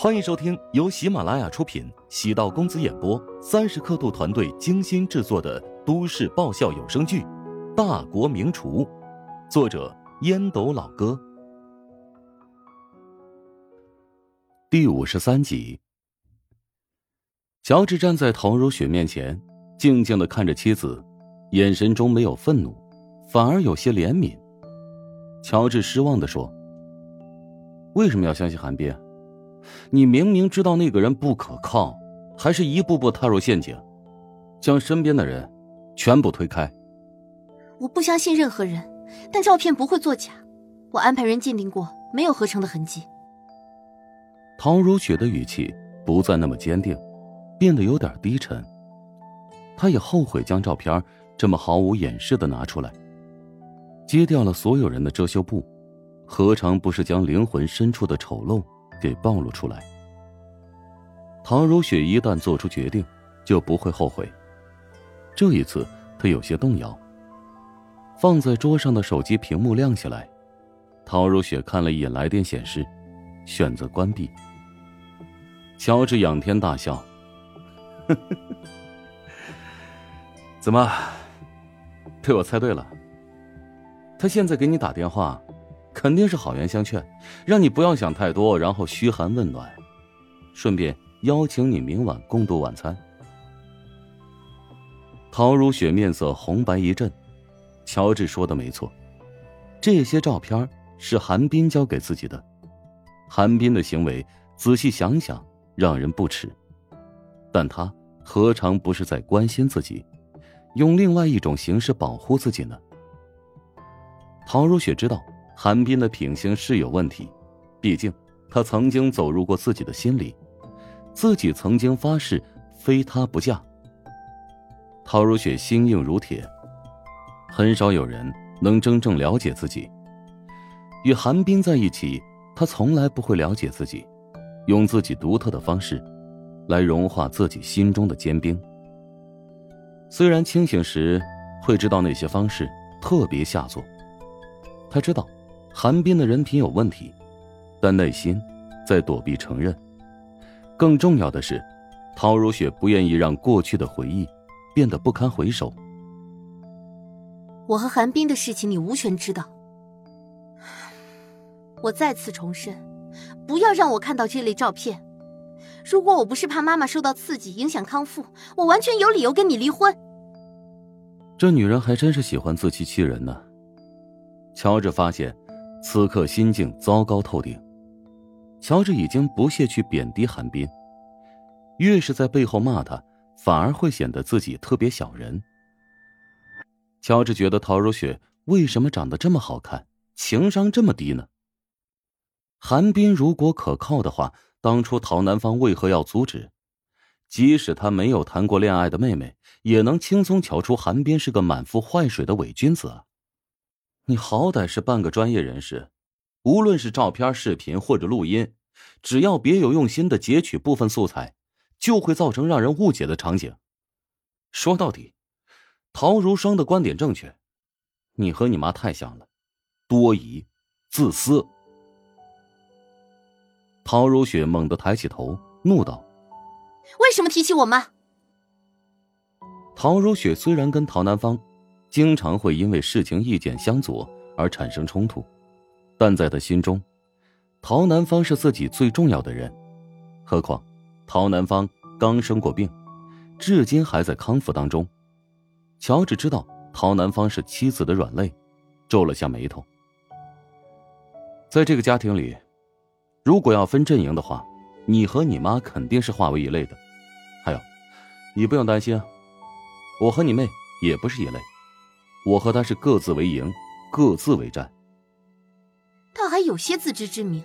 欢迎收听由喜马拉雅出品、喜道公子演播、三十刻度团队精心制作的都市爆笑有声剧《大国名厨》，作者烟斗老哥，第五十三集。乔治站在陶如雪面前，静静的看着妻子，眼神中没有愤怒，反而有些怜悯。乔治失望的说：“为什么要相信韩冰？你明明知道那个人不可靠，还是一步步踏入陷阱，将身边的人全部推开。”我不相信任何人，但照片不会作假，我安排人鉴定过，没有合成的痕迹。陶如雪的语气不再那么坚定，变得有点低沉。她也后悔将照片这么毫无掩饰的拿出来。揭掉了所有人的遮羞布，何尝不是将灵魂深处的丑陋给暴露出来？唐如雪一旦做出决定，就不会后悔。这一次，她有些动摇。放在桌上的手机屏幕亮起来，唐如雪看了一眼来电显示，选择关闭。乔治仰天大笑：“ 怎么，被我猜对了？”他现在给你打电话，肯定是好言相劝，让你不要想太多，然后嘘寒问暖，顺便邀请你明晚共度晚餐。陶如雪面色红白一阵，乔治说的没错，这些照片是韩冰交给自己的，韩冰的行为仔细想想让人不齿，但他何尝不是在关心自己，用另外一种形式保护自己呢？陶如雪知道韩冰的品行是有问题，毕竟他曾经走入过自己的心里，自己曾经发誓非他不嫁。陶如雪心硬如铁，很少有人能真正了解自己。与韩冰在一起，他从来不会了解自己，用自己独特的方式，来融化自己心中的坚冰。虽然清醒时会知道那些方式特别下作。他知道，韩冰的人品有问题，但内心在躲避承认。更重要的是，陶如雪不愿意让过去的回忆变得不堪回首。我和韩冰的事情，你无权知道。我再次重申，不要让我看到这类照片。如果我不是怕妈妈受到刺激影响康复，我完全有理由跟你离婚。这女人还真是喜欢自欺欺人呢。乔治发现，此刻心境糟糕透顶。乔治已经不屑去贬低韩冰，越是在背后骂他，反而会显得自己特别小人。乔治觉得陶如雪为什么长得这么好看，情商这么低呢？韩冰如果可靠的话，当初陶南方为何要阻止？即使他没有谈过恋爱的妹妹，也能轻松瞧出韩冰是个满腹坏水的伪君子啊！你好歹是半个专业人士，无论是照片、视频或者录音，只要别有用心的截取部分素材，就会造成让人误解的场景。说到底，陶如霜的观点正确，你和你妈太像了，多疑、自私。陶如雪猛地抬起头，怒道：“为什么提起我妈？”陶如雪虽然跟陶南方。经常会因为事情意见相左而产生冲突，但在他心中，陶南方是自己最重要的人。何况，陶南方刚生过病，至今还在康复当中。乔治知道陶南方是妻子的软肋，皱了下眉头。在这个家庭里，如果要分阵营的话，你和你妈肯定是化为一类的。还有，你不用担心，我和你妹也不是一类。我和他是各自为营，各自为战。他还有些自知之明。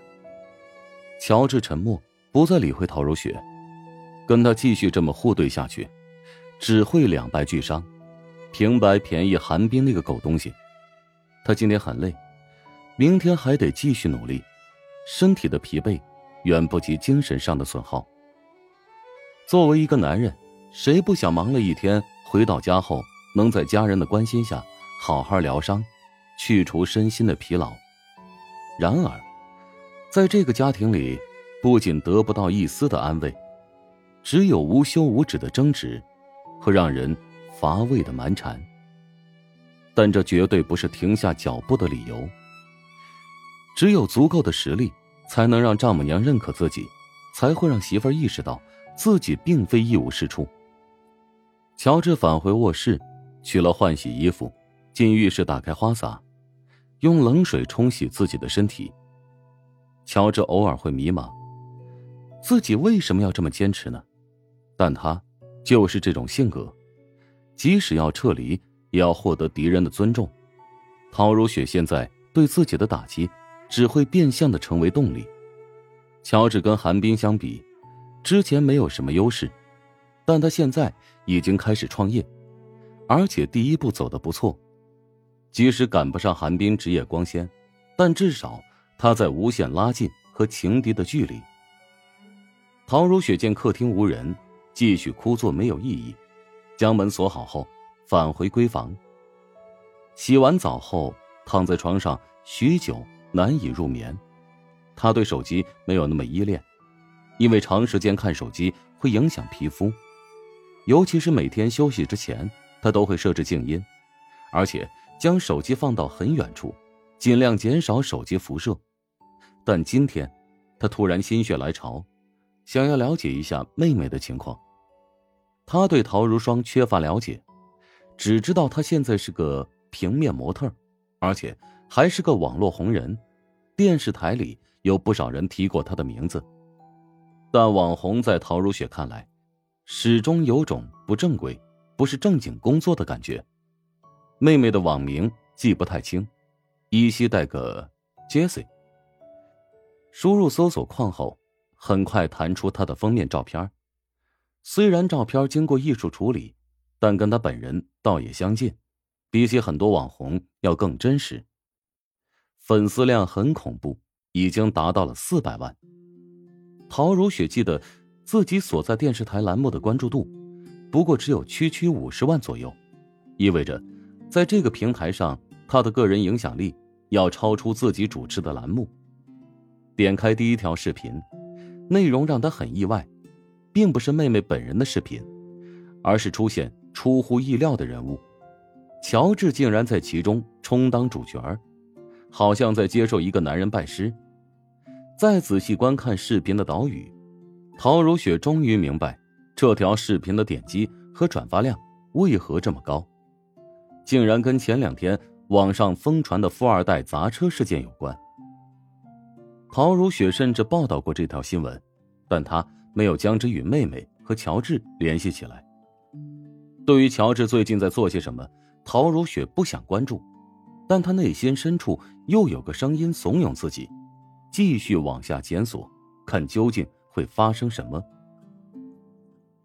乔治沉默，不再理会陶如雪，跟他继续这么互怼下去，只会两败俱伤，平白便宜韩冰那个狗东西。他今天很累，明天还得继续努力，身体的疲惫远不及精神上的损耗。作为一个男人，谁不想忙了一天回到家后能在家人的关心下？好好疗伤，去除身心的疲劳。然而，在这个家庭里，不仅得不到一丝的安慰，只有无休无止的争执和让人乏味的蛮缠。但这绝对不是停下脚步的理由。只有足够的实力，才能让丈母娘认可自己，才会让媳妇儿意识到自己并非一无是处。乔治返回卧室，取了换洗衣服，进浴室打开花洒，用冷水冲洗自己的身体。乔治偶尔会迷茫，自己为什么要这么坚持呢？但他就是这种性格，即使要撤离，也要获得敌人的尊重。陶如雪现在对自己的打击，只会变相的成为动力。乔治跟韩冰相比，之前没有什么优势，但他现在已经开始创业，而且第一步走得不错。即使赶不上韩冰职业光鲜，但至少。他在无限拉近和情敌的距离。陶如雪见客厅无人，继续枯坐没有意义，将门锁好后，返回闺房。洗完澡后，躺在床上许久难以入眠。他对手机没有那么依恋，因为长时间看手机会影响皮肤，尤其是每天休息之前，他都会设置静音，而且将手机放到很远处，尽量减少手机辐射。但今天，他突然心血来潮，想要了解一下妹妹的情况。他对陶如霜缺乏了解，只知道她现在是个平面模特，而且还是个网络红人，电视台里有不少人提过她的名字。但网红在陶如雪看来，始终有种不正规、不是正经工作的感觉。妹妹的网名记不太清，依稀带个 Jessie。输入搜索框后，很快弹出她的封面照片。虽然照片经过艺术处理，但跟她本人倒也相近，比起很多网红要更真实。粉丝量很恐怖，已经达到了四百万。陶如雪记得自己所在电视台栏目的关注度，不过只有区区五十万左右，意味着在这个平台上，他的个人影响力要超出自己主持的栏目。点开第一条视频，内容让他很意外，并不是妹妹本人的视频，而是出现出乎意料的人物，乔治竟然在其中充当主角好像在接受一个男人拜师。再仔细观看视频的导语，陶如雪终于明白这条视频的点击和转发量为何这么高，竟然跟前两天网上疯传的富二代砸车事件有关。陶如雪甚至报道过这条新闻，但她没有将之与妹妹和乔治联系起来。对于乔治最近在做些什么，陶如雪不想关注，但她内心深处又有个声音怂恿自己，继续往下检索，看究竟会发生什么。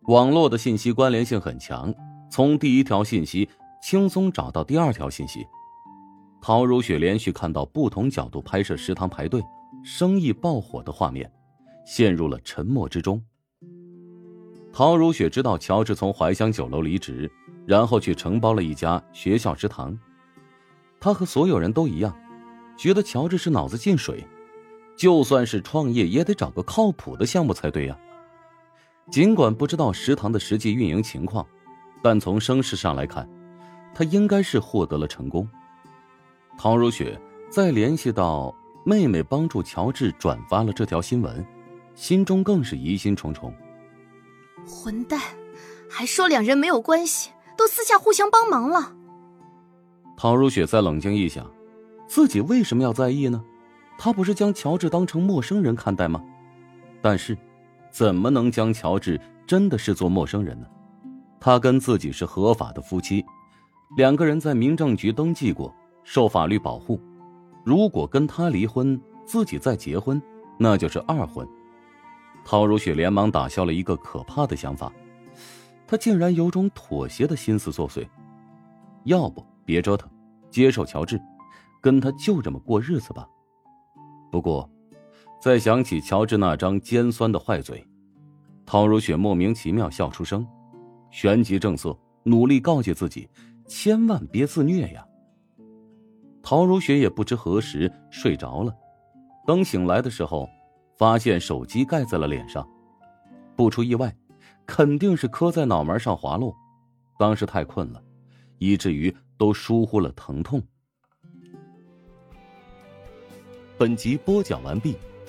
网络的信息关联性很强，从第一条信息轻松找到第二条信息。陶如雪连续看到不同角度拍摄食堂排队。生意爆火的画面，陷入了沉默之中。陶如雪知道乔治从怀乡酒楼离职，然后去承包了一家学校食堂。他和所有人都一样，觉得乔治是脑子进水，就算是创业也得找个靠谱的项目才对呀。尽管不知道食堂的实际运营情况，但从声势上来看，他应该是获得了成功。陶如雪再联系到。妹妹帮助乔治转发了这条新闻，心中更是疑心重重。混蛋，还说两人没有关系，都私下互相帮忙了。陶如雪再冷静一想，自己为什么要在意呢？她不是将乔治当成陌生人看待吗？但是，怎么能将乔治真的视作陌生人呢？他跟自己是合法的夫妻，两个人在民政局登记过，受法律保护。如果跟他离婚，自己再结婚，那就是二婚。陶如雪连忙打消了一个可怕的想法，她竟然有种妥协的心思作祟。要不别折腾，接受乔治，跟他就这么过日子吧。不过，再想起乔治那张尖酸的坏嘴，陶如雪莫名其妙笑出声，旋即正色，努力告诫自己，千万别自虐呀。陶如雪也不知何时睡着了，等醒来的时候，发现手机盖在了脸上，不出意外，肯定是磕在脑门上滑落。当时太困了，以至于都疏忽了疼痛。本集播讲完毕，